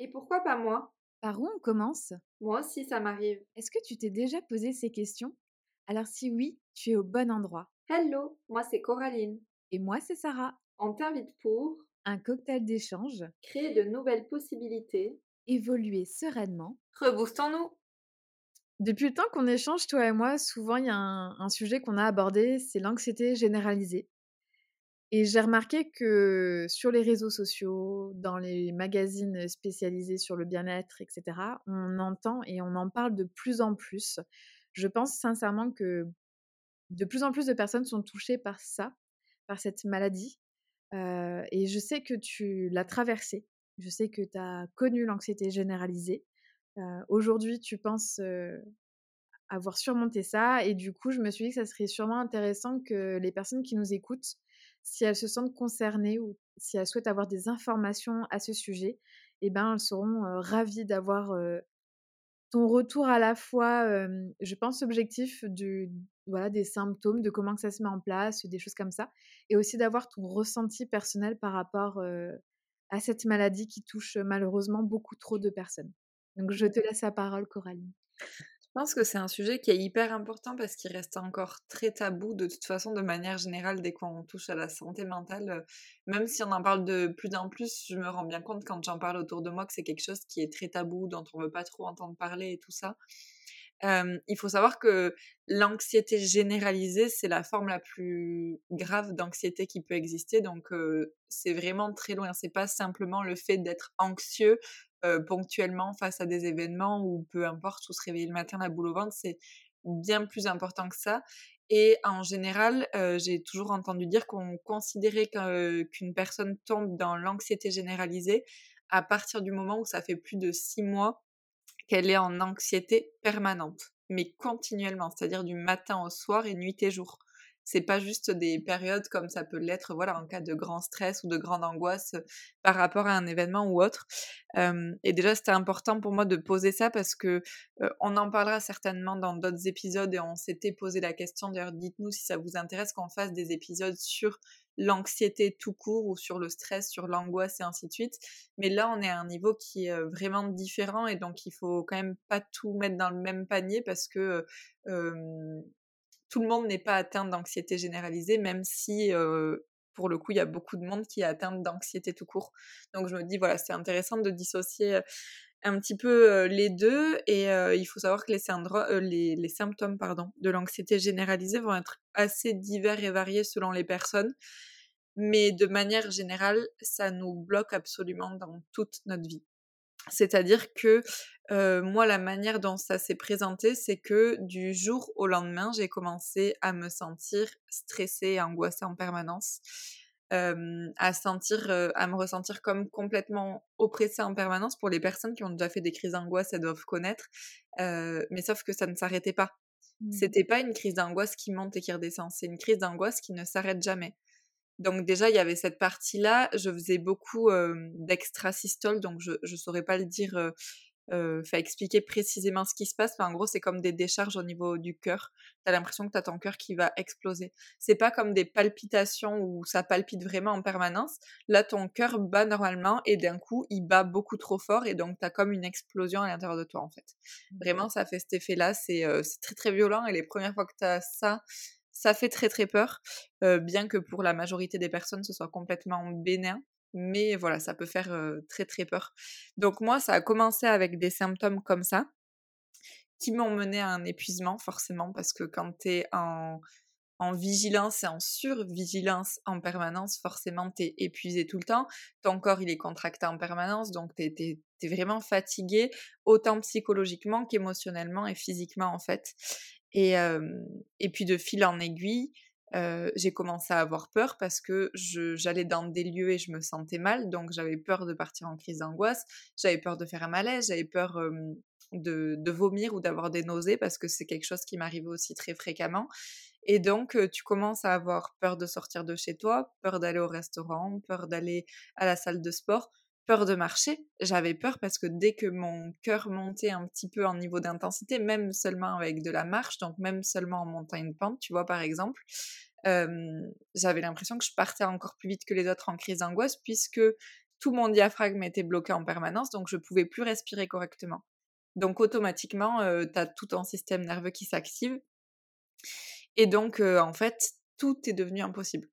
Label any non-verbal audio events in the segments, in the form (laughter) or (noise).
Et pourquoi pas moi? Par où on commence? Moi aussi, ça m'arrive. Est-ce que tu t'es déjà posé ces questions? Alors si oui, tu es au bon endroit. Hello, moi c'est Coraline. Et moi, c'est Sarah. On t'invite pour Un cocktail d'échange, créer de nouvelles possibilités. évoluer sereinement. Reboostons-nous Depuis le temps qu'on échange, toi et moi, souvent il y a un, un sujet qu'on a abordé, c'est l'anxiété généralisée. Et j'ai remarqué que sur les réseaux sociaux, dans les magazines spécialisés sur le bien-être, etc., on entend et on en parle de plus en plus. Je pense sincèrement que de plus en plus de personnes sont touchées par ça, par cette maladie. Et je sais que tu l'as traversée. Je sais que tu as connu l'anxiété généralisée. Aujourd'hui, tu penses avoir surmonté ça. Et du coup, je me suis dit que ça serait sûrement intéressant que les personnes qui nous écoutent, si elles se sentent concernées ou si elles souhaitent avoir des informations à ce sujet, eh ben, elles seront euh, ravies d'avoir euh, ton retour à la fois, euh, je pense, objectif du, voilà, des symptômes, de comment que ça se met en place, des choses comme ça, et aussi d'avoir ton ressenti personnel par rapport à cette maladie qui touche malheureusement beaucoup trop de personnes. Donc, je te laisse la parole, Coraline. Je pense que c'est un sujet qui est hyper important parce qu'il reste encore très tabou de toute façon de manière générale dès qu'on touche à la santé mentale. euh, Même si on en parle de plus en plus, je me rends bien compte quand j'en parle autour de moi que c'est quelque chose qui est très tabou, dont on veut pas trop entendre parler et tout ça. Il faut savoir que l'anxiété généralisée, c'est la forme la plus grave d'anxiété qui peut exister. Donc, c'est vraiment très loin. C'est pas simplement le fait d'être anxieux euh, ponctuellement face à des événements ou peu importe, ou se réveiller le matin la boule au ventre. C'est bien plus important que ça. Et en général, euh, j'ai toujours entendu dire qu'on considérait qu'un- qu'une personne tombe dans l'anxiété généralisée à partir du moment où ça fait plus de six mois qu'elle est en anxiété permanente, mais continuellement, c'est-à-dire du matin au soir et nuit et jour. C'est pas juste des périodes comme ça peut l'être, voilà, en cas de grand stress ou de grande angoisse euh, par rapport à un événement ou autre. Et déjà, c'était important pour moi de poser ça parce que on en parlera certainement dans d'autres épisodes et on s'était posé la question. D'ailleurs, dites-nous si ça vous intéresse qu'on fasse des épisodes sur l'anxiété tout court ou sur le stress, sur l'angoisse et ainsi de suite. Mais là, on est à un niveau qui est vraiment différent et donc il faut quand même pas tout mettre dans le même panier parce que tout le monde n'est pas atteint d'anxiété généralisée, même si pour le coup, il y a beaucoup de monde qui est atteint d'anxiété tout court. Donc je me dis, voilà, c'est intéressant de dissocier un petit peu les deux et il faut savoir que les, les symptômes pardon, de l'anxiété généralisée vont être assez divers et variés selon les personnes. Mais de manière générale, ça nous bloque absolument dans toute notre vie. C'est-à-dire que euh, moi, la manière dont ça s'est présenté, c'est que du jour au lendemain, j'ai commencé à me sentir stressée et angoissée en permanence, euh, à sentir, euh, à me ressentir comme complètement oppressée en permanence. Pour les personnes qui ont déjà fait des crises d'angoisse, elles doivent connaître, mais sauf que ça ne s'arrêtait pas. Mmh. C'était pas une crise d'angoisse qui monte et qui redescend, c'est une crise d'angoisse qui ne s'arrête jamais. Donc déjà, il y avait cette partie-là. Je faisais beaucoup euh, d'extrasystole, donc je ne saurais pas le dire, euh, euh, enfin expliquer précisément ce qui se passe. Mais en gros, c'est comme des décharges au niveau du cœur. Tu as l'impression que tu as ton cœur qui va exploser. C'est pas comme des palpitations où ça palpite vraiment en permanence. Là, ton cœur bat normalement et d'un coup, il bat beaucoup trop fort et donc tu as comme une explosion à l'intérieur de toi en fait. Vraiment, ça fait cet effet-là. C'est c'est très très violent et les premières fois que tu as ça, ça fait très très peur, bien que pour la majorité des personnes ce soit complètement bénin. Mais voilà, ça peut faire très très peur. Donc moi, ça a commencé avec des symptômes comme ça, qui m'ont mené à un épuisement forcément, parce que quand tu es en, en vigilance et en survigilance en permanence, forcément tu es épuisé tout le temps. Ton corps, il est contracté en permanence, donc tu es, vraiment fatigué, autant psychologiquement qu'émotionnellement et physiquement en fait. Et, et puis de fil en aiguille, j'ai commencé à avoir peur parce que j'allais dans des lieux et je me sentais mal, donc j'avais peur de partir en crise d'angoisse, j'avais peur de faire un malaise, j'avais peur de, de, vomir ou d'avoir des nausées parce que c'est quelque chose qui m'arrivait aussi très fréquemment. Et donc, tu commences à avoir peur de sortir de chez toi, peur d'aller au restaurant, peur d'aller à la salle de sport, peur de marcher. J'avais peur parce que dès que mon cœur montait un petit peu en niveau d'intensité, même seulement avec de la marche, donc même seulement en montant une pente, tu vois, par exemple, j'avais l'impression que je partais encore plus vite que les autres en crise d'angoisse puisque tout mon diaphragme était bloqué en permanence, donc je pouvais plus respirer correctement. Donc automatiquement, tu as tout ton système nerveux qui s'active. Et donc, en fait, tout est devenu impossible.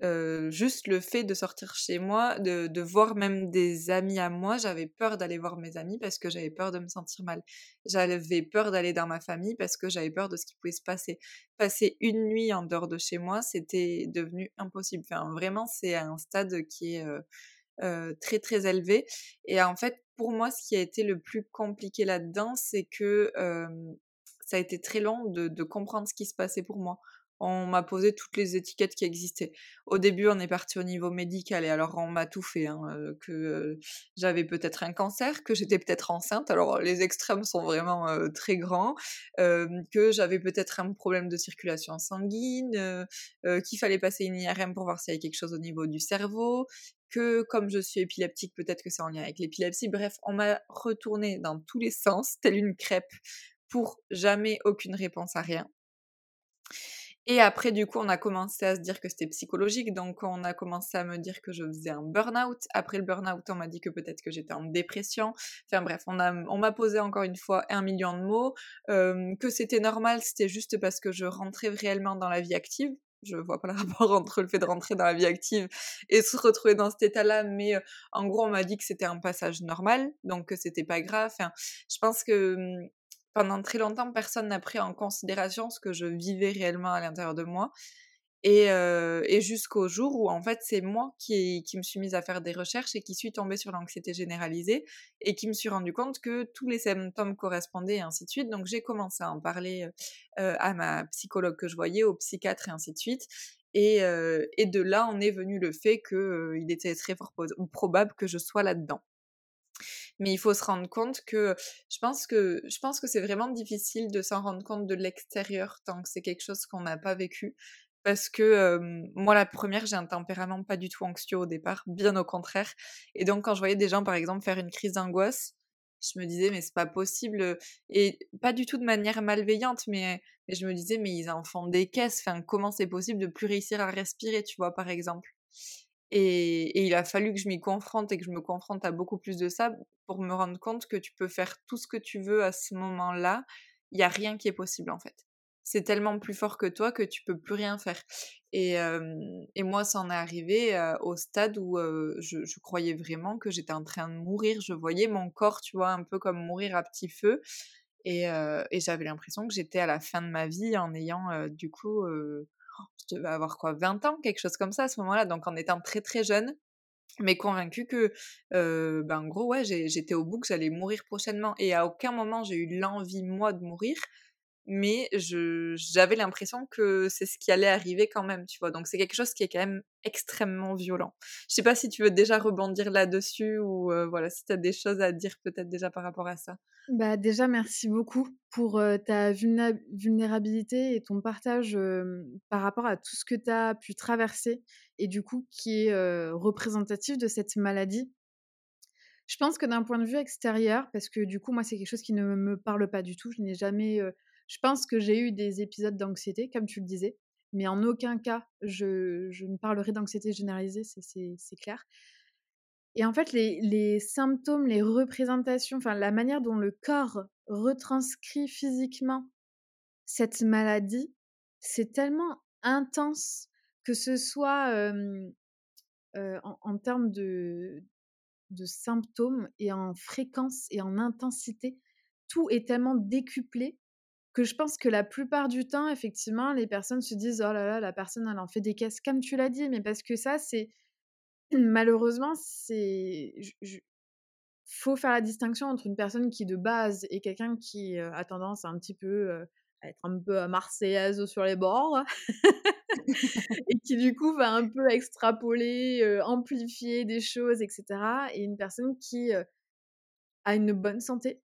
Juste le fait de sortir chez moi, de, voir même des amis à moi, j'avais peur d'aller voir mes amis parce que j'avais peur de me sentir mal. J'avais peur d'aller dans ma famille parce que j'avais peur de ce qui pouvait se passer. Passer une nuit en dehors de chez moi, c'était devenu impossible. Vraiment, c'est un stade qui est très très élevé. Et en fait, pour moi, ce qui a été le plus compliqué là-dedans, c'est que ça a été très long de, comprendre ce qui se passait pour moi on m'a posé toutes les étiquettes qui existaient. Au début, on est parti au niveau médical et alors on m'a tout fait, hein, que j'avais peut-être un cancer, que j'étais peut-être enceinte, alors les extrêmes sont vraiment très grands, que j'avais peut-être un problème de circulation sanguine, qu'il fallait passer une IRM pour voir s'il y avait quelque chose au niveau du cerveau, que comme je suis épileptique, peut-être que c'est en lien avec l'épilepsie. Bref, on m'a retourné dans tous les sens, telle une crêpe, pour jamais aucune réponse à rien. Et après, du coup, on a commencé à se dire que c'était psychologique, donc on a commencé à me dire que je faisais un burn-out. Après le burn-out, on m'a dit que peut-être que j'étais en dépression. Enfin bref, on m'a on posé encore une fois un million de mots, que c'était normal, c'était juste parce que je rentrais réellement dans la vie active. Je vois pas le (laughs) rapport entre le fait de rentrer dans la vie active et se retrouver dans cet état-là, mais en gros, on m'a dit que c'était un passage normal, donc que c'était pas grave. Enfin, je pense que pendant très longtemps, personne n'a pris en considération ce que je vivais réellement à l'intérieur de moi. Et, jusqu'au jour où, en fait, c'est moi qui, me suis mise à faire des recherches et qui suis tombée sur l'anxiété généralisée et qui me suis rendu compte que tous les symptômes correspondaient et ainsi de suite. Donc, j'ai commencé à en parler à ma psychologue que je voyais, au psychiatre et ainsi de suite. Et, et de là, on est venu le fait qu'il était très fort probable que je sois là-dedans mais il faut se rendre compte que je pense que je pense que c'est vraiment difficile de s'en rendre compte de l'extérieur tant que c'est quelque chose qu'on n'a pas vécu. Parce que moi la première j'ai un tempérament pas du tout anxieux au départ bien au contraire. Et donc quand je voyais des gens par exemple faire une crise d'angoisse je me disais mais c'est pas possible et pas du tout de manière malveillante mais, mais je me disais mais ils en font des caisses enfin comment c'est possible de plus réussir à respirer tu vois par exemple? Et, il a fallu que je m'y confronte et que je me confronte à beaucoup plus de ça pour me rendre compte que tu peux faire tout ce que tu veux à ce moment-là. Il n'y a rien qui est possible en fait. C'est tellement plus fort que toi que tu peux plus rien faire. Et, moi, ça en est arrivé au stade où je, croyais vraiment que j'étais en train de mourir. Je voyais mon corps, tu vois, un peu comme mourir à petit feu. Et, et j'avais l'impression que j'étais à la fin de ma vie en ayant du coup je devais avoir quoi, 20 ans, quelque chose comme ça à ce moment-là, donc en étant très très jeune, mais convaincue que, ben j'étais au bout que j'allais mourir prochainement. Et à aucun moment j'ai eu l'envie, moi, de mourir, mais j'avais l'impression que c'est ce qui allait arriver quand même, tu vois? Donc c'est quelque chose qui est quand même extrêmement violent. Je sais pas si tu veux déjà rebondir là-dessus ou voilà, si tu as des choses à dire peut-être déjà par rapport à ça. Bah déjà merci beaucoup pour ta vulnérabilité et ton partage par rapport à tout ce que tu as pu traverser et du coup qui est représentatif de cette maladie. Je pense que d'un point de vue extérieur, parce que du coup moi c'est quelque chose qui ne me parle pas du tout, je n'ai jamais je pense que j'ai eu des épisodes d'anxiété, comme tu le disais, mais en aucun cas je, ne parlerai d'anxiété généralisée, c'est clair. Et en fait, les, symptômes, les représentations, enfin la manière dont le corps retranscrit physiquement cette maladie, c'est tellement intense que ce soit en, termes de symptômes et en fréquence et en intensité, tout est tellement décuplé que je pense que la plupart du temps, effectivement, les personnes se disent oh là là, la personne elle en fait des caisses, comme tu l'as dit, mais parce que ça, c'est (clears throat) malheureusement, c'est faut faire la distinction entre une personne qui de base est quelqu'un qui a tendance à un petit peu à être un peu marseillaise sur les bords (laughs) et qui du coup va un peu extrapoler, amplifier des choses, etc. Et une personne qui a une bonne santé,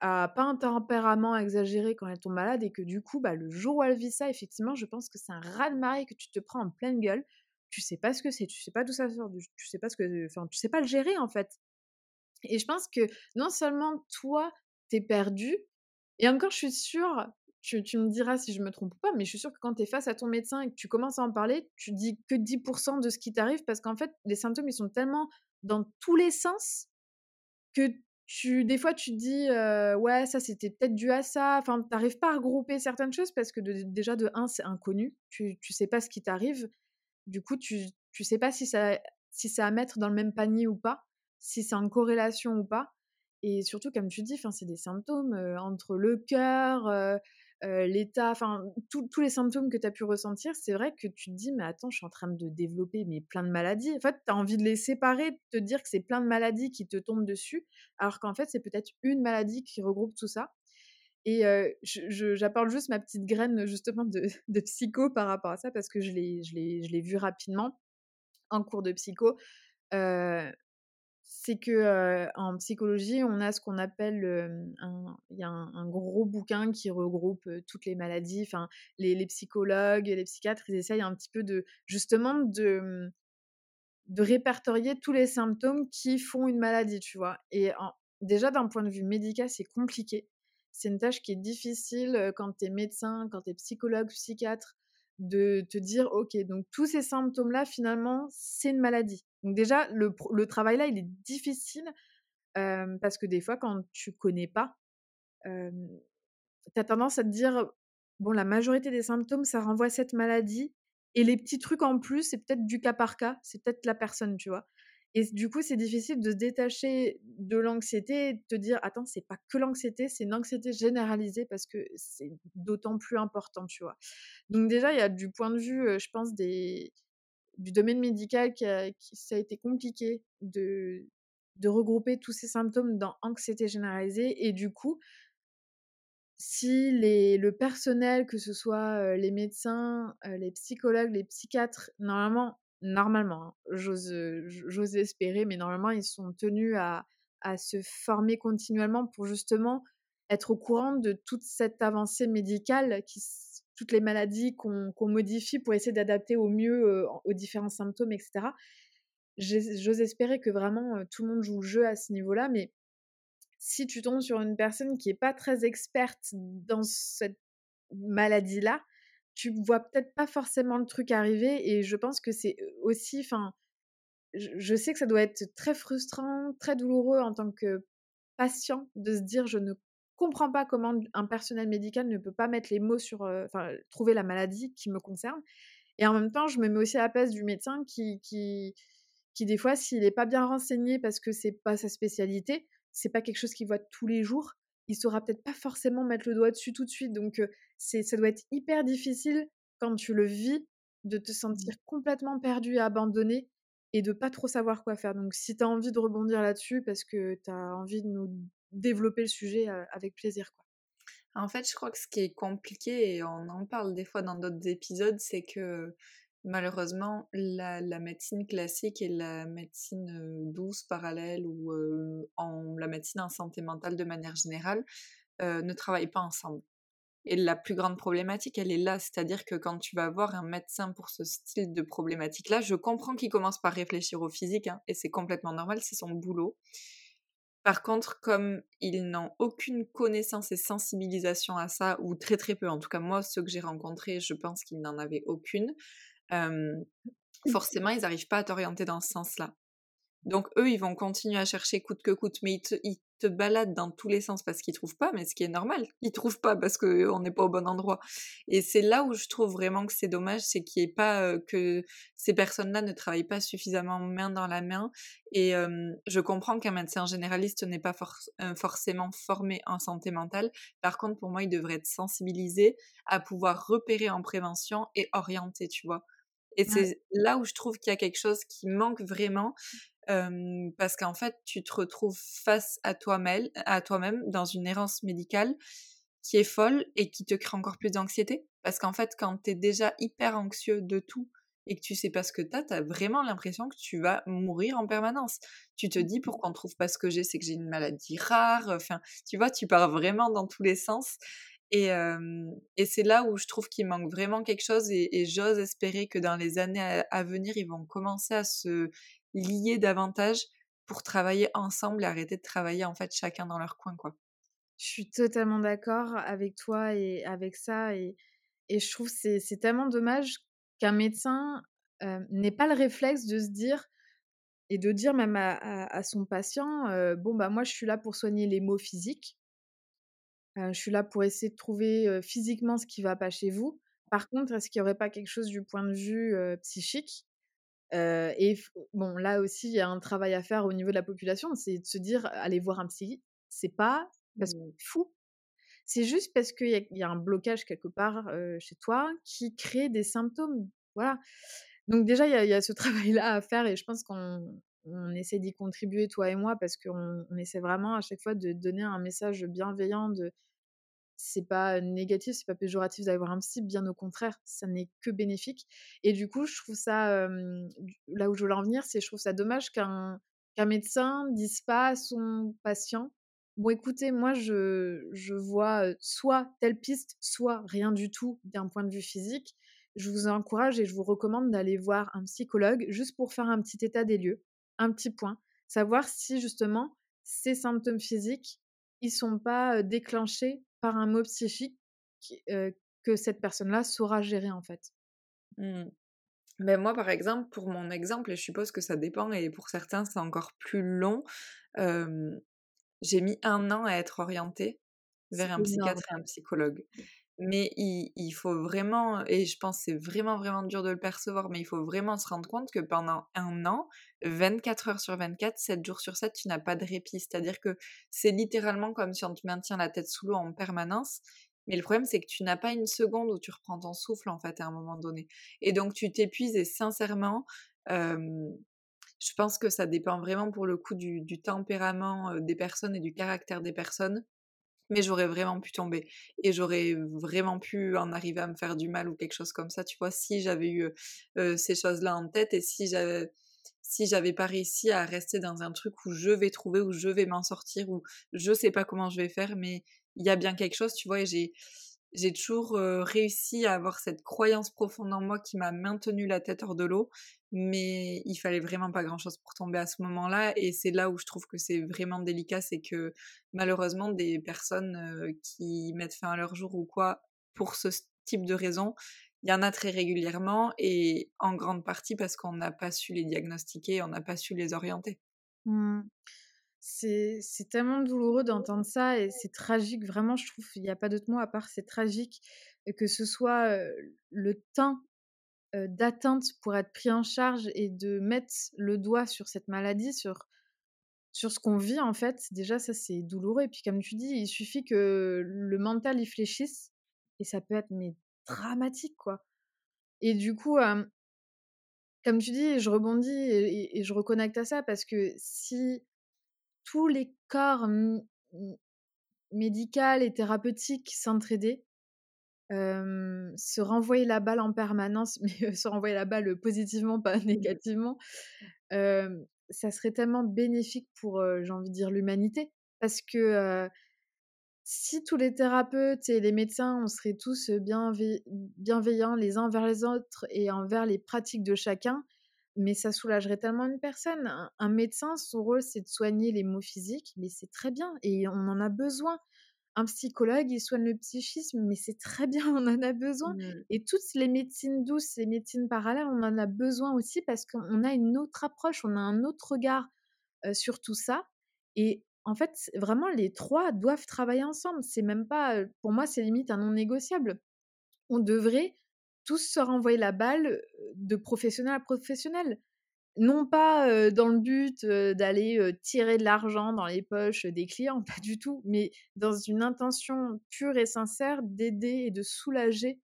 a pas un tempérament exagéré quand elle tombe malade et que du coup, bah, le jour où elle vit ça, effectivement, je pense que c'est un raz-de-marée que tu te prends en pleine gueule. Tu sais pas ce que c'est, tu sais pas d'où ça sort, tu sais pas ce que, enfin, tu sais pas le gérer en fait. Et je pense que non seulement toi, t'es perdu, et encore, je suis sûre, tu, tu, me diras si je me trompe pas, mais je suis sûre que quand tu es face à ton médecin et que tu commences à en parler, tu dis que 10% de ce qui t'arrive parce qu'en fait, les symptômes, ils sont tellement dans tous les sens que tu des fois tu te dis ouais ça c'était peut-être dû à ça enfin tu n'arrives pas à regrouper certaines choses parce que déjà de un c'est inconnu. Tu tu sais pas ce qui t'arrive. Du coup tu tu sais pas si ça si c'est à mettre dans le même panier ou pas si c'est en corrélation ou pas. Et surtout comme tu dis c'est des symptômes entre le cœur l'état, enfin tous les symptômes que tu as pu ressentir, c'est vrai que tu te dis mais attends, je suis en train de développer mais plein de maladies. En fait, tu as envie de les séparer, de te dire que c'est plein de maladies qui te tombent dessus, alors qu'en fait, c'est peut-être une maladie qui regroupe tout ça. Et j'apporte juste ma petite graine justement (laughs) de, psycho par rapport à ça parce que je l'ai vu rapidement en cours de psycho c'est que en psychologie, on a ce qu'on appelle il y a un, gros bouquin qui regroupe toutes les maladies. Enfin, les, psychologues, les psychiatres, ils essayent un petit peu de justement de mmh, de répertorier tous les symptômes qui font une maladie, tu vois? Et déjà d'un point de vue médical, c'est compliqué. C'est une tâche qui est difficile quand tu es médecin, quand tu es psychologue, psychiatre, de te dire, OK, donc tous ces symptômes-là, finalement, c'est une maladie. Donc déjà, le, le travail-là, il est difficile parce que des fois, quand tu connais pas, tu as tendance à te dire, bon, la majorité des symptômes, ça renvoie à cette maladie. Et les petits trucs en plus, c'est peut-être du cas par cas, c'est peut-être la personne, tu vois. Et du coup, c'est difficile de se détacher de l'anxiété et de te dire, attends, c'est pas que l'anxiété, c'est une anxiété généralisée parce que c'est d'autant plus important, tu vois. Donc déjà, il y a du point de vue, je pense, du domaine médical qui, ça a été compliqué de, regrouper tous ces symptômes dans anxiété généralisée. Et du coup, si le personnel, que ce soit les médecins, les psychologues, les psychiatres, normalement, normalement, hein, j'ose espérer, mais normalement, ils sont tenus à, se former continuellement pour justement être au courant de toute cette avancée médicale, toutes les maladies qu'on modifie pour essayer d'adapter au mieux aux différents symptômes, etc. J'ose espérer que vraiment tout le monde joue le jeu à ce niveau-là, mais si tu tombes sur une personne qui n'est pas très experte dans cette maladie-là, tu vois peut-être pas forcément le truc arriver et je pense que c'est aussi, enfin, je, sais que ça doit être très frustrant, très douloureux en tant que patient de se dire je ne comprends pas comment un personnel médical ne peut pas mettre les mots sur, enfin, trouver la maladie qui me concerne. Et en même temps, je me mets aussi à la place du médecin qui, qui, qui des fois, s'il n'est pas bien renseigné parce que c'est pas sa spécialité, c'est pas quelque chose qu'il voit tous les jours, il saura peut-être pas forcément mettre le doigt dessus tout de suite. Donc, c'est, ça doit être hyper difficile quand tu le vis de te mmh. sentir complètement perdu et abandonné et de pas trop savoir quoi faire. Donc, si tu as envie de rebondir là-dessus parce que tu as envie de nous développer le sujet avec plaisir, quoi. En fait, je crois que ce qui est compliqué, et on en parle des fois dans d'autres épisodes, c'est que malheureusement, la, médecine classique et la médecine douce parallèle ou en, la médecine en santé mentale de manière générale ne travaillent pas ensemble. Et la plus grande problématique, elle est là, c'est-à-dire que quand tu vas voir un médecin pour ce style de problématique-là, je comprends qu'il commence par réfléchir au physique, hein, et c'est complètement normal, c'est son boulot. Par contre, comme ils n'ont aucune connaissance et sensibilisation à ça, ou très très peu, en tout cas moi, ceux que j'ai rencontrés, je pense qu'ils n'en avaient aucune. Forcément, ils n'arrivent pas à t'orienter dans ce sens-là. Donc eux, ils vont continuer à chercher coûte que coûte, mais ils te, baladent dans tous les sens parce qu'ils trouvent pas, mais ce qui est normal, ils trouvent pas parce qu'on n'est pas au bon endroit. Et c'est là où je trouve vraiment que c'est dommage, c'est qu'il ait pas que ces personnes-là ne travaillent pas suffisamment main dans la main. Et je comprends qu'un médecin généraliste n'est pas forcément formé en santé mentale. Par contre, pour moi, il devrait être sensibilisé à pouvoir repérer en prévention et orienter, tu vois. Et c'est là où je trouve qu'il y a quelque chose qui manque vraiment, parce qu'en fait, tu te retrouves face à toi-même, à toi-même dans une errance médicale qui est folle et qui te crée encore plus d'anxiété. Parce qu'en fait, quand tu es déjà hyper anxieux de tout et que tu sais pas ce que tu as, tu as vraiment l'impression que tu vas mourir en permanence. Tu te dis pourquoi on trouve pas ce que j'ai, c'est que j'ai une maladie rare. Enfin, tu vois, tu pars vraiment dans tous les sens. Et, et c'est là où je trouve qu'il manque vraiment quelque chose et, j'ose espérer que dans les années à, venir, ils vont commencer à se lier davantage pour travailler ensemble et arrêter de travailler en fait chacun dans leur coin quoi. Je suis totalement d'accord avec toi et avec ça et, et je trouve c'est c'est tellement dommage qu'un médecin n'ait pas le réflexe de se dire et de dire même à, son patient, bon bah moi je suis là pour soigner les maux physiques. Je suis là pour essayer de trouver physiquement ce qui va pas chez vous. Par contre, est-ce qu'il n'y aurait pas quelque chose du point de vue psychique? Et bon, là aussi, il y a un travail à faire au niveau de la population, c'est de se dire, aller voir un psy, c'est pas parce qu'on est fou, c'est juste parce qu'il y, a un blocage quelque part chez toi qui crée des symptômes. Voilà. Donc déjà, il y, a ce (laughs) travail-là à faire et je pense qu'on essaie d'y contribuer, toi et moi, parce qu'on essaie vraiment à chaque fois de donner un message bienveillant de c'est pas négatif, c'est pas péjoratif d'avoir un psy, bien au contraire, ça n'est que bénéfique. Et du coup, je trouve ça, là où je voulais en venir, c'est je trouve ça dommage qu'un qu'un médecin dise pas à son patient Bon, écoutez, moi, je, je vois soit telle piste, soit rien du tout d'un point de vue physique. Je vous encourage et je vous recommande d'aller voir un psychologue juste pour faire un petit état des lieux, un petit point, savoir si justement ces symptômes physiques, ils sont pas déclenchés par un mot psychique que cette personne-là saura gérer en fait. Mmh. Mais moi, par exemple, pour mon exemple, et je suppose que ça dépend, et pour certains, c'est encore plus long, j'ai mis un an à être orientée vers un psychiatre et un psychologue. Mais il, faut vraiment, et je pense c'est vraiment, vraiment dur de le percevoir, mais il faut vraiment se rendre compte que pendant un an, 24 heures sur 24, 7 jours sur 7, tu n'as pas de répit. C'est-à-dire que c'est littéralement comme si on te maintient la tête sous l'eau en permanence. Mais le problème, c'est que tu n'as pas une seconde où tu reprends ton souffle, en fait, à un moment donné. Et donc, tu t'épuises et sincèrement, je pense que ça dépend vraiment pour le coup du, tempérament des personnes et du caractère des personnes. Mais j'aurais vraiment pu tomber. Et j'aurais vraiment pu en arriver à me faire du mal ou quelque chose comme ça, tu vois, si j'avais eu ces choses-là en tête et si j'avais si j'avais pas réussi à rester dans un truc où je vais trouver, où je vais m'en sortir, où je sais pas comment je vais faire, mais il y a bien quelque chose, tu vois, et j'ai, j'ai toujours réussi à avoir cette croyance profonde en moi qui m'a maintenu la tête hors de l'eau mais il fallait vraiment pas grand chose pour tomber à ce moment-là et c'est là où je trouve que c'est vraiment délicat c'est que malheureusement des personnes qui mettent fin à leur jour ou quoi pour ce type de raison il y en a très régulièrement et en grande partie parce qu'on n'a pas su les diagnostiquer on n'a pas su les orienter mmh. C'est tellement douloureux d'entendre ça et c'est tragique, vraiment, je trouve, il n'y a pas d'autre mot à part c'est tragique que ce soit le temps d'atteinte pour être pris en charge et de mettre le doigt sur cette maladie, sur, sur ce qu'on vit en fait, déjà ça c'est douloureux. Et puis comme tu dis, il suffit que le mental y fléchisse et ça peut être mais dramatique quoi. Et du coup, comme tu dis, je rebondis et, je reconnecte à ça parce que si tous les corps médicaux et thérapeutiques s'entraidaient, se renvoyer la balle en permanence, (laughs) mais se renvoyer la balle positivement, pas mmh. négativement, ça serait tellement bénéfique pour, j'ai envie de dire, l'humanité. Parce que si tous les thérapeutes et les médecins, on serait tous bienveillants les uns envers les autres et envers les pratiques de chacun, mais ça soulagerait tellement une personne. un médecin, son rôle, c'est de soigner les maux physiques, mais c'est très bien et on en a besoin un psychologue, il soigne le psychisme, mais c'est très bien, (laughs) on en a besoin. Mmh. Et toutes les médecines douces, les médecines parallèles, on en a besoin aussi parce qu'on a une autre approche, on a un autre regard sur tout ça. Et en fait, vraiment, les trois doivent travailler ensemble. C'est même pas, pour moi, c'est limite un non négociable. On devrait tous se renvoyer la balle de professionnel à professionnel non pas dans le but d'aller tirer de l'argent dans les poches des clients, pas du tout, mais dans une intention pure et sincère d'aider et de soulager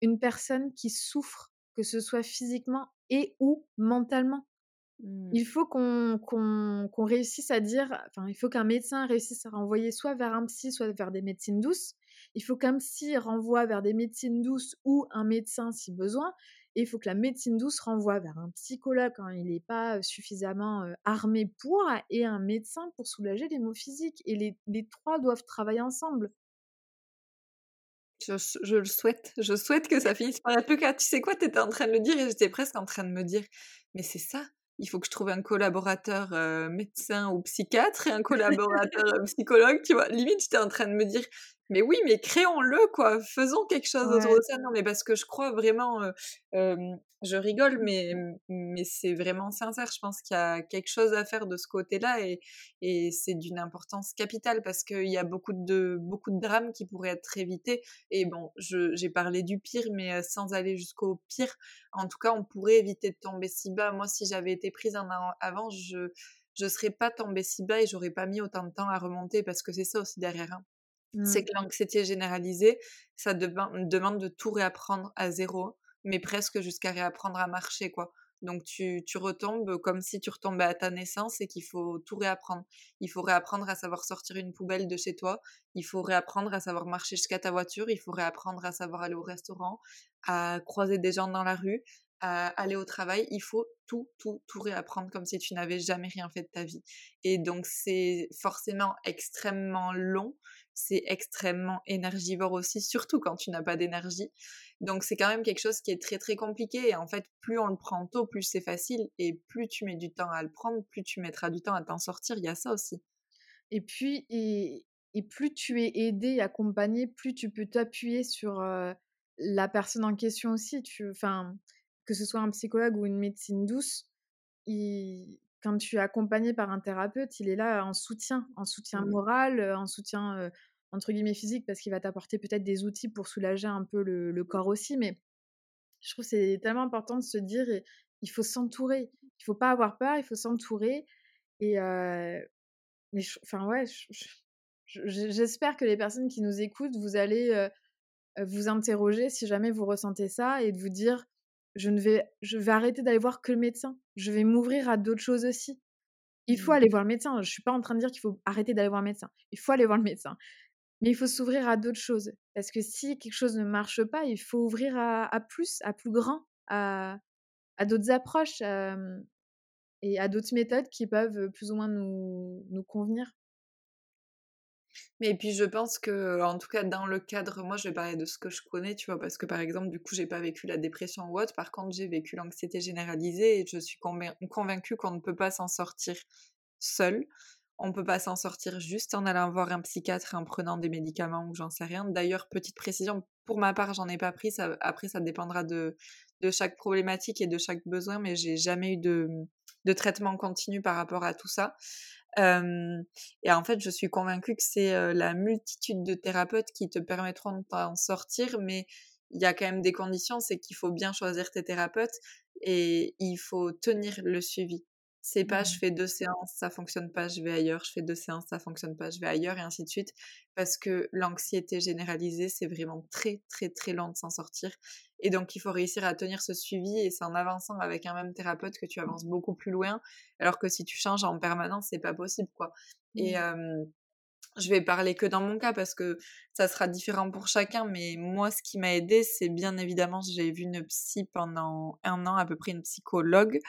une personne qui souffre, que ce soit physiquement et ou mentalement. Mmh. Il faut qu'on réussisse à dire, enfin, il faut qu'un médecin réussisse à renvoyer soit vers un psy, soit vers des médecines douces. Il faut qu'un psy renvoie vers des médecines douces ou un médecin si besoin. Et il faut que la médecine douce renvoie vers un psychologue quand il n'est pas suffisamment armé pour, et un médecin pour soulager les maux physiques. Et les, les trois doivent travailler ensemble. Je, je, le souhaite. Je souhaite que ça finisse par être le cas. Tu sais quoi, tu étais en train de le dire et j'étais presque en train de me dire, mais c'est ça. Il faut que je trouve un collaborateur médecin ou psychiatre et un (laughs) collaborateur psychologue. Tu vois, limite, j'étais en train de me dire, mais oui, mais créons-le, quoi. Faisons quelque chose autour de ça. Non, mais parce que je crois vraiment, je rigole, mais, mais c'est vraiment sincère. Je pense qu'il y a quelque chose à faire de ce côté-là et, et c'est d'une importance capitale parce qu'il y a beaucoup de, beaucoup de drames qui pourraient être évités. Et bon, j'ai parlé du pire, mais sans aller jusqu'au pire, en tout cas, on pourrait éviter de tomber si bas. Moi, si j'avais été prise un an avant, je je serais pas tombée si bas et j'aurais pas mis autant de temps à remonter parce que c'est ça aussi derrière. Hein. C'est mmh. que l'anxiété généralisée, ça demande de tout réapprendre à zéro, mais presque jusqu'à réapprendre à marcher, quoi. Donc tu, tu retombes comme si tu retombais à ta naissance et qu'il faut tout réapprendre. Il faut réapprendre à savoir sortir une poubelle de chez toi, il faut réapprendre à savoir marcher jusqu'à ta voiture, il faut réapprendre à savoir aller au restaurant, à croiser des gens dans la rue, à aller au travail, il faut tout, tout, tout réapprendre comme si tu n'avais jamais rien fait de ta vie. Et donc c'est forcément extrêmement long, c'est extrêmement énergivore aussi, surtout quand tu n'as pas d'énergie. Donc c'est quand même quelque chose qui est très très compliqué. Et en fait, plus on le prend tôt, plus c'est facile. Et plus tu mets du temps à le prendre, plus tu mettras du temps à t'en sortir. Il y a ça aussi. Et puis, et, plus tu es aidé, accompagné, plus tu peux t'appuyer sur la personne en question aussi. Tu, que ce soit un psychologue ou une médecine douce, quand tu es accompagné par un thérapeute, il est là en soutien, en soutien mmh. moral, en soutien entre guillemets physique, parce qu'il va t'apporter peut-être des outils pour soulager un peu le, corps aussi. Mais je trouve que c'est tellement important de se dire, il faut s'entourer. Il faut pas avoir peur, il faut s'entourer. Et mais enfin ouais, j'espère que les personnes qui nous écoutent, vous allez vous interroger si jamais vous ressentez ça et de vous dire je ne vais, je vais arrêter d'aller voir que le médecin. Je vais m'ouvrir à d'autres choses aussi. Il faut mmh. aller voir le médecin. Je suis pas en train de dire qu'il faut arrêter d'aller voir le médecin. Il faut aller voir le médecin. Mais il faut s'ouvrir à d'autres choses. Parce que si quelque chose ne marche pas, il faut ouvrir à, plus, à plus grand, à, à d'autres approches et à d'autres méthodes qui peuvent plus ou moins nous, nous convenir. Mais puis je pense que, en tout cas, dans le cadre, moi je vais parler de ce que je connais, tu vois, parce que par exemple, du coup, j'ai pas vécu la dépression ou autre, par contre, j'ai vécu l'anxiété généralisée et je suis convaincue qu'on ne peut pas s'en sortir seul. On peut pas s'en sortir juste en allant voir un psychiatre en prenant des médicaments ou j'en sais rien. D'ailleurs, petite précision, pour ma part, j'en ai pas pris. Après, ça dépendra de, chaque problématique et de chaque besoin, mais j'ai jamais eu de traitement continu par rapport à tout ça et en fait, je suis convaincue que c'est la multitude de thérapeutes qui te permettront de t'en sortir, mais il y a quand même des conditions, c'est qu'il faut bien choisir tes thérapeutes et il faut tenir le suivi. C'est pas je mmh. fais deux séances, ça fonctionne pas, je vais ailleurs, je fais deux séances, ça fonctionne pas, je vais ailleurs, et ainsi de suite. Parce que l'anxiété généralisée, c'est vraiment très, très, très lent de s'en sortir. Et donc, il faut réussir à tenir ce suivi, et c'est en avançant avec un même thérapeute que tu avances beaucoup plus loin. Alors que si tu changes en permanence, c'est pas possible, quoi. Et mmh. je vais parler que dans mon cas parce que ça sera différent pour chacun, mais moi, ce qui m'a aidé, c'est bien évidemment, j'ai vu une psy pendant un an, à peu près une psychologue,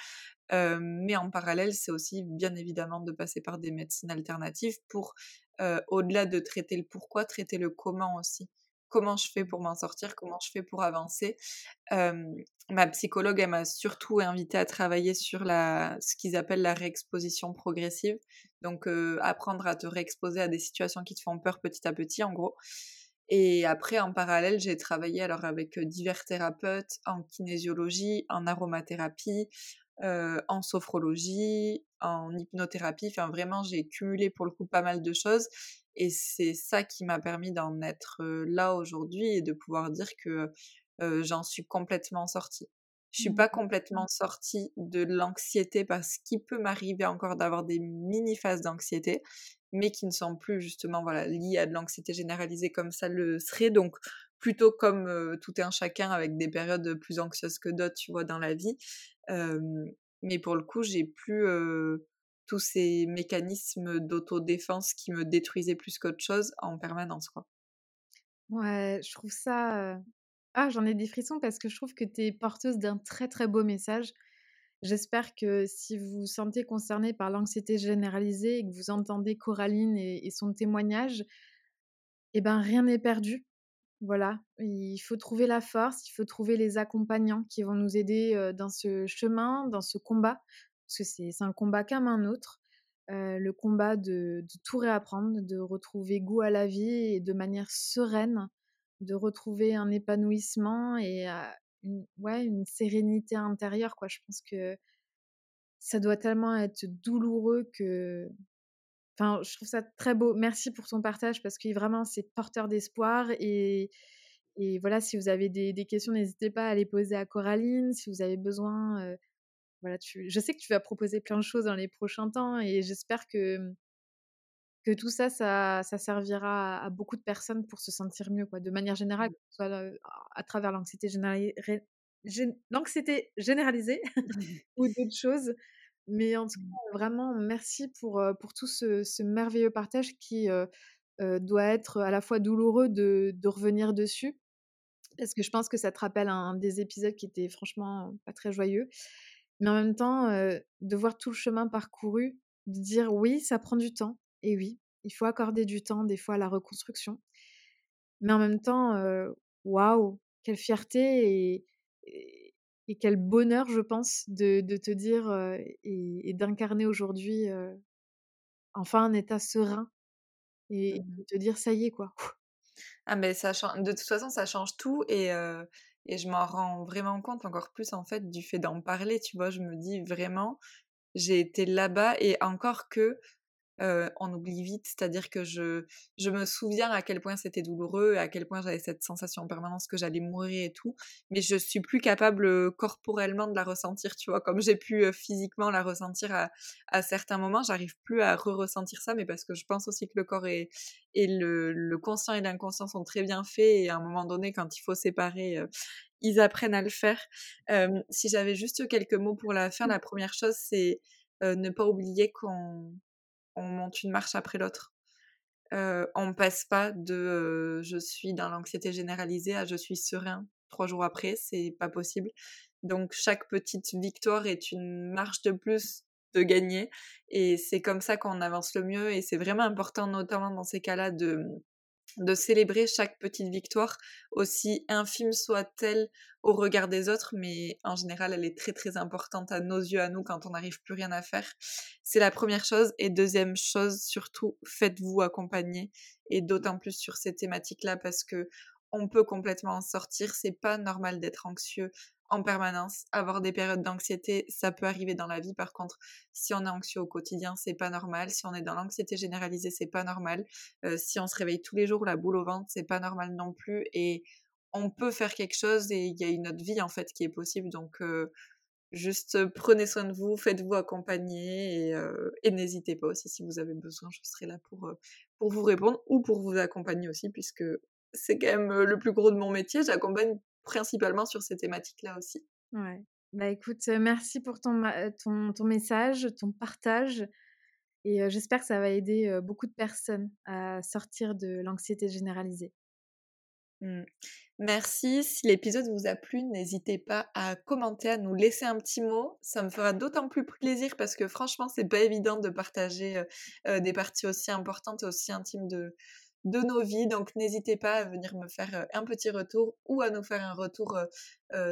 mais en parallèle, c'est aussi bien évidemment de passer par des médecines alternatives pour, au-delà de traiter le pourquoi, traiter le comment aussi. Comment je fais pour m'en sortir, comment je fais pour avancer? ma psychologue, elle m'a surtout invité à travailler sur la, ce qu'ils appellent la réexposition progressive. Donc, apprendre à te réexposer à des situations qui te font peur petit à petit, en gros. Et après, en parallèle, j'ai travaillé alors avec divers thérapeutes en kinésiologie, en aromathérapie, en sophrologie, en hypnothérapie. Enfin, vraiment, j'ai cumulé pour le coup pas mal de choses. Et c'est ça qui m'a permis d'en être là aujourd'hui et de pouvoir dire que j'en suis complètement sortie. Je suis pas complètement sortie de l'anxiété parce qu'il peut m'arriver encore d'avoir des mini phases d'anxiété, mais qui ne sont plus justement voilà liées à de l'anxiété généralisée comme ça le serait. Donc plutôt comme tout un chacun avec des périodes plus anxieuses que d'autres, tu vois, dans la vie mais pour le coup, j'ai plus tous ces mécanismes d'autodéfense qui me détruisaient plus qu'autre chose en permanence, quoi. Ouais, je trouve ça. Ah, j'en ai des frissons parce que je trouve que tu es porteuse d'un très très beau message. J'espère que si vous vous sentez concerné par l'anxiété généralisée et que vous entendez Coraline et, son témoignage, eh ben rien n'est perdu. Voilà, il faut trouver la force, il faut trouver les accompagnants qui vont nous aider dans ce chemin, dans ce combat, parce que c'est un combat comme un autre. le combat de, de, tout réapprendre, de retrouver goût à la vie et de manière sereine, de retrouver un épanouissement et une, ouais, une sérénité intérieure. Quoi. Je pense que ça doit tellement être douloureux que. Enfin, je trouve ça très beau. Merci pour ton partage parce que vraiment, c'est porteur d'espoir. Et, et voilà, si vous avez des, questions, n'hésitez pas à les poser à Coraline. Si vous avez besoin, voilà, tu, je sais que tu vas proposer plein de choses dans les prochains temps et j'espère que, que tout ça, ça, ça servira à, beaucoup de personnes pour se sentir mieux, quoi, de manière générale, mmh. soit à travers l'anxiété généralisée, l'anxiété généralisée (laughs) ou d'autres choses. Mais en tout mmh. cas, vraiment, merci pour, pour tout ce, merveilleux partage qui doit être à la fois douloureux de, de revenir dessus, parce que je pense que ça te rappelle un des épisodes qui était franchement pas très joyeux. Mais en même temps, de voir tout le chemin parcouru, de dire oui, ça prend du temps. Et oui, il faut accorder du temps des fois à la reconstruction. Mais en même temps, waouh, quelle fierté et, et, quel bonheur, je pense, de, de te dire et, d'incarner aujourd'hui enfin un état serein et mmh de te dire ça y est, quoi. (laughs) Ah, mais ça change, de toute façon, ça change tout et et je m'en rends vraiment compte encore plus en fait du fait d'en parler, tu vois. Je me dis vraiment, j'ai été là-bas et encore que on oublie vite, c'est-à-dire que je, je me souviens à quel point c'était douloureux, à quel point j'avais cette sensation en permanence que j'allais mourir et tout, mais je suis plus capable corporellement de la ressentir, tu vois, comme j'ai pu physiquement la ressentir à, à certains moments, j'arrive plus à re-ressentir ça, mais parce que je pense aussi que le corps et, et le, le conscient et l'inconscient sont très bien faits, et à un moment donné, quand il faut séparer, ils apprennent à le faire. si j'avais juste quelques mots pour la fin, la première chose, c'est ne pas oublier qu'on on monte une marche après l'autre. Euh, on passe pas de je suis dans l'anxiété généralisée à je suis serein trois jours après, c'est pas possible. Donc chaque petite victoire est une marche de plus de gagner et c'est comme ça qu'on avance le mieux et c'est vraiment important notamment dans ces cas-là de de célébrer chaque petite victoire, aussi infime soit-elle au regard des autres, mais en général, elle est très très importante à nos yeux, à nous, quand on n'arrive plus rien à faire. C'est la première chose. Et deuxième chose, surtout, faites-vous accompagner, et d'autant plus sur ces thématiques-là, parce que on peut complètement en sortir. C'est pas normal d'être anxieux en permanence. Avoir des périodes d'anxiété, ça peut arriver dans la vie. Par contre, si on est anxieux au quotidien, c'est pas normal. Si on est dans l'anxiété généralisée, c'est pas normal. Euh, si on se réveille tous les jours la boule au ventre, c'est pas normal non plus. Et on peut faire quelque chose et il y a une autre vie en fait qui est possible. Donc euh, juste prenez soin de vous, faites-vous accompagner et, euh, et n'hésitez pas aussi si vous avez besoin, je serai là pour, pour vous répondre ou pour vous accompagner aussi puisque c'est quand même le plus gros de mon métier. J'accompagne principalement sur ces thématiques-là aussi. Ouais. Bah écoute, merci pour ton, ton, ton message, ton partage. Et j'espère que ça va aider beaucoup de personnes à sortir de l'anxiété généralisée. Mmh. Merci. Si l'épisode vous a plu, n'hésitez pas à commenter, à nous laisser un petit mot. Ça me fera d'autant plus plaisir parce que franchement, c'est pas évident de partager des parties aussi importantes et aussi intimes de, de nos vies. Donc n'hésitez pas à venir me faire un petit retour ou à nous faire un retour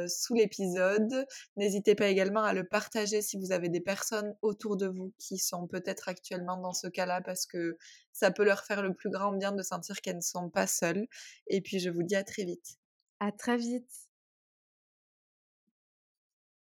sous l'épisode. N'hésitez pas également à le partager si vous avez des personnes autour de vous qui sont peut-être actuellement dans ce cas-là parce que ça peut leur faire le plus grand bien de sentir qu'elles ne sont pas seules. Et puis je vous dis à très vite. À très vite.